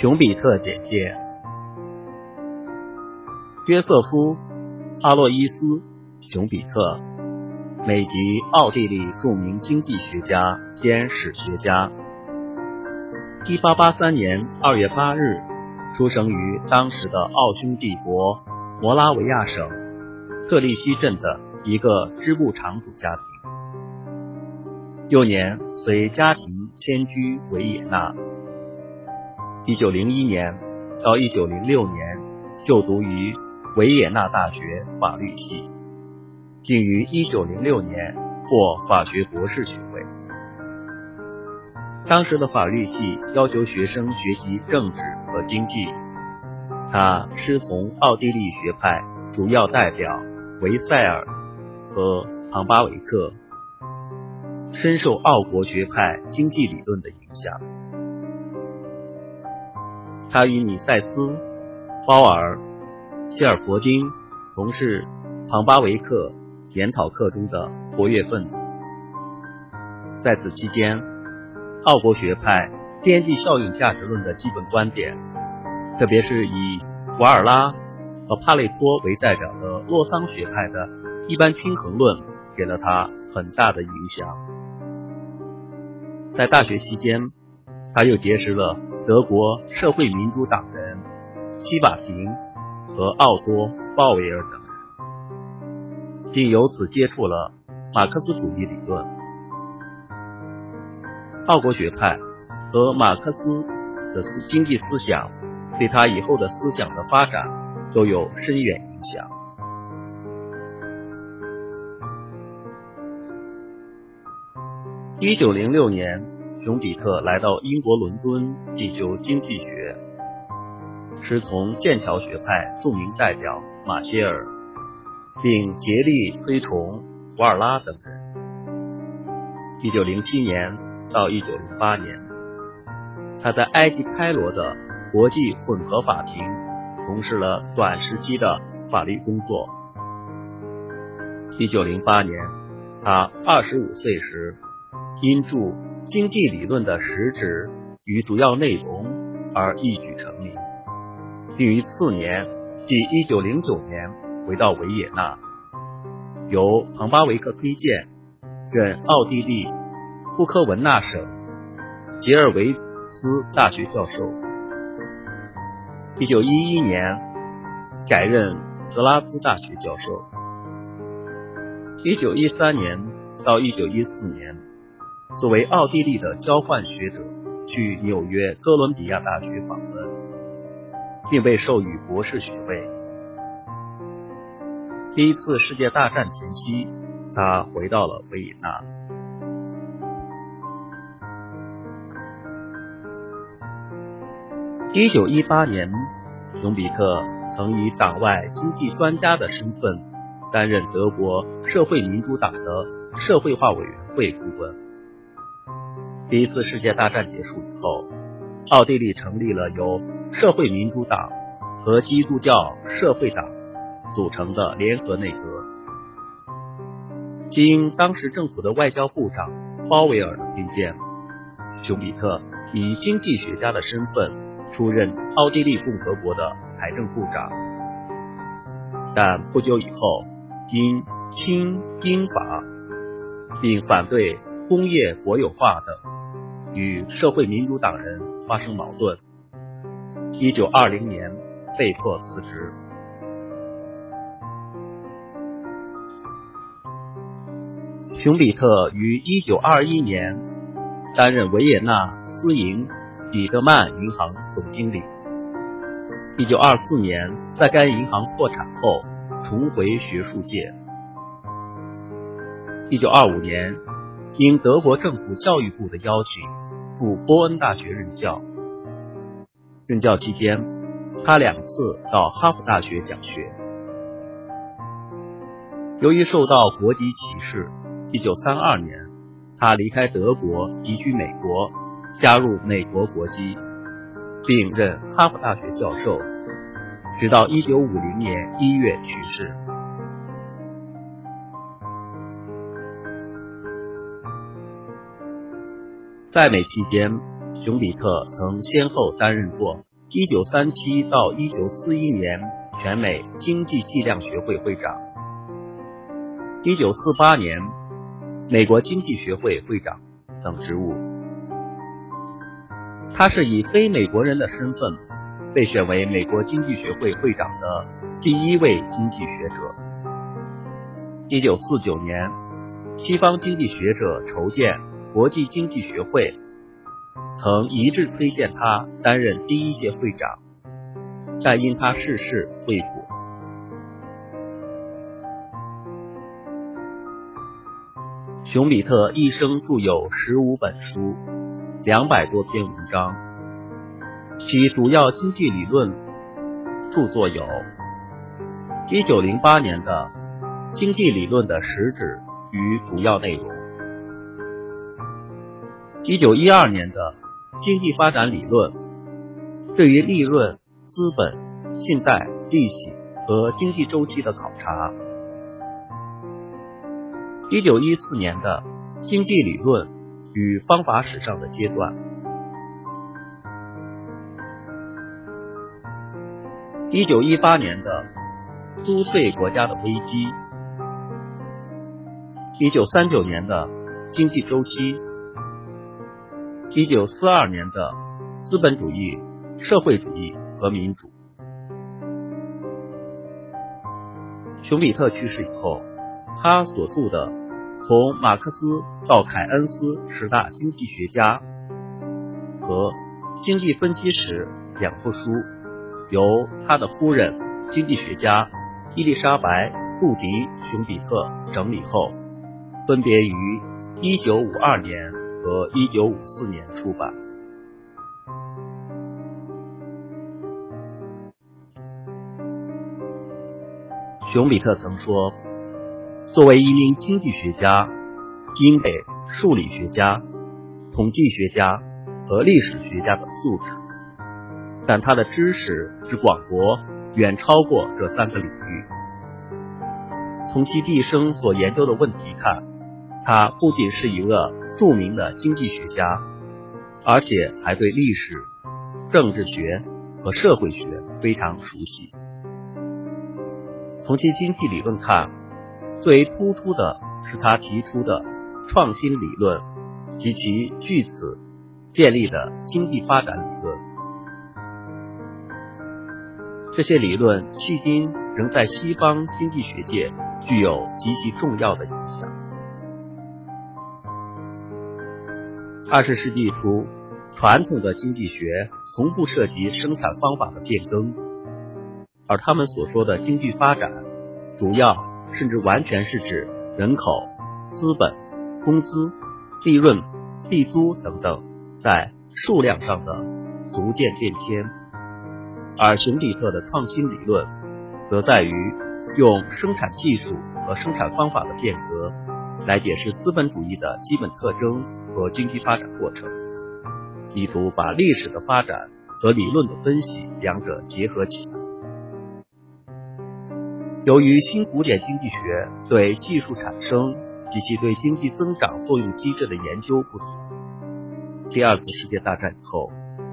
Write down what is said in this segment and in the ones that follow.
熊彼特简介：约瑟夫·阿洛伊斯·熊彼特，美籍奥地利著名经济学家兼史学家。1883年2月8日出生于当时的奥匈帝国摩拉维亚省特利西镇的一个织布厂主家庭。幼年随家庭迁居维也纳。一九零一年到一九零六年就读于维也纳大学法律系，并于一九零六年获法学博士学位。当时的法律系要求学生学习政治和经济，他师从奥地利学派主要代表维塞尔和庞巴维克，深受奥国学派经济理论的影响。他与米塞斯、鲍尔、希尔伯丁同是庞巴维克研讨课中的活跃分子。在此期间，奥国学派边际效应价值论的基本观点，特别是以瓦尔拉和帕累托为代表的洛桑学派的一般均衡论，给了他很大的影响。在大学期间，他又结识了。德国社会民主党人希瓦廷和奥多·鲍威尔等人，并由此接触了马克思主义理论。奥国学派和马克思的思经济思想对他以后的思想的发展都有深远影响。一九零六年。熊彼特来到英国伦敦进修经济学，师从剑桥学派著名代表马歇尔，并竭力推崇瓦尔拉等人。一九零七年到一九零八年，他在埃及开罗的国际混合法庭从事了短时期的法律工作。一九零八年，他二十五岁时，因著。经济理论的实质与主要内容而一举成名，并于次年，即1909年回到维也纳，由庞巴维克推荐，任奥地利布科文纳省杰尔维斯大学教授。1911年改任格拉斯大学教授。1913年到1914年。作为奥地利的交换学者，去纽约哥伦比亚大学访问，并被授予博士学位。第一次世界大战前夕，他回到了维也纳。一九一八年，熊彼特曾以党外经济专家的身份，担任德国社会民主党的社会化委员会顾问。第一次世界大战结束以后，奥地利成立了由社会民主党和基督教社会党组成的联合内阁。经当时政府的外交部长鲍威尔的推荐，熊彼特以经济学家的身份出任奥地利共和国的财政部长。但不久以后，因亲英法，并反对工业国有化等。与社会民主党人发生矛盾，一九二零年被迫辞职。熊彼特于一九二一年担任维也纳私营彼得曼银行总经理。一九二四年在该银行破产后重回学术界。一九二五年应德国政府教育部的邀请。赴波恩大学任教。任教期间，他两次到哈佛大学讲学。由于受到国籍歧视，1932年他离开德国，移居美国，加入美国国籍，并任哈佛大学教授，直到1950年1月去世。在美期间，熊彼特曾先后担任过一九三七到一九四一年全美经济计量学会会长，一九四八年美国经济学会会长等职务。他是以非美国人的身份被选为美国经济学会会长的第一位经济学者。一九四九年，西方经济学者筹建国际经济学会。曾一致推荐他担任第一届会长，但因他逝世未果。熊彼特一生著有十五本书，两百多篇文章，其主要经济理论著作有：一九零八年的《经济理论的实质与主要内容》，一九一二年的。经济发展理论对于利润、资本、信贷、利息和经济周期的考察。一九一四年的经济理论与方法史上的阶段。一九一八年的租税国家的危机。一九三九年的经济周期。一九四二年的资本主义、社会主义和民主。熊彼特去世以后，他所著的《从马克思到凯恩斯十大经济学家》和《经济分析史》两部书，由他的夫人、经济学家伊丽莎白·布迪·熊彼特整理后，分别于一九五二年。和一九五四年出版。熊彼特曾说：“作为一名经济学家，应给数理学家、统计学家和历史学家的素质，但他的知识之广博远超过这三个领域。从其毕生所研究的问题看，他不仅是一个。”著名的经济学家，而且还对历史、政治学和社会学非常熟悉。从其经济理论看，最为突出的是他提出的创新理论及其据此建立的经济发展理论。这些理论迄今仍在西方经济学界具有极其重要的影响。二十世纪初，传统的经济学从不涉及生产方法的变更，而他们所说的经济发展，主要甚至完全是指人口、资本、工资、利润、地租等等在数量上的逐渐变迁。而熊彼特的创新理论，则在于用生产技术和生产方法的变革来解释资本主义的基本特征。和经济发展过程，意图把历史的发展和理论的分析两者结合起来。由于新古典经济学对技术产生及其对经济增长作用机制的研究不足，第二次世界大战以后，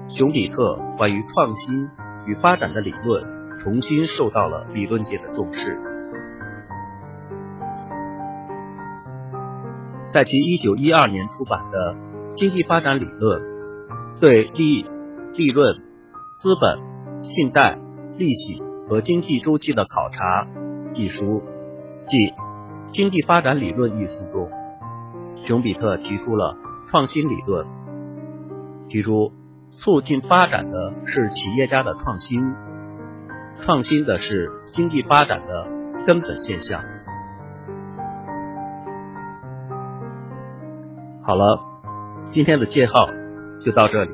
熊彼特关于创新与发展的理论重新受到了理论界的重视。在其一九一二年出版的《经济发展理论：对利利润、资本、信贷、利息和经济周期的考察》一书，即《经济发展理论》一书中，熊彼特提出了创新理论，提出促进发展的是企业家的创新，创新的是经济发展的根本现象。好了，今天的介绍就到这里。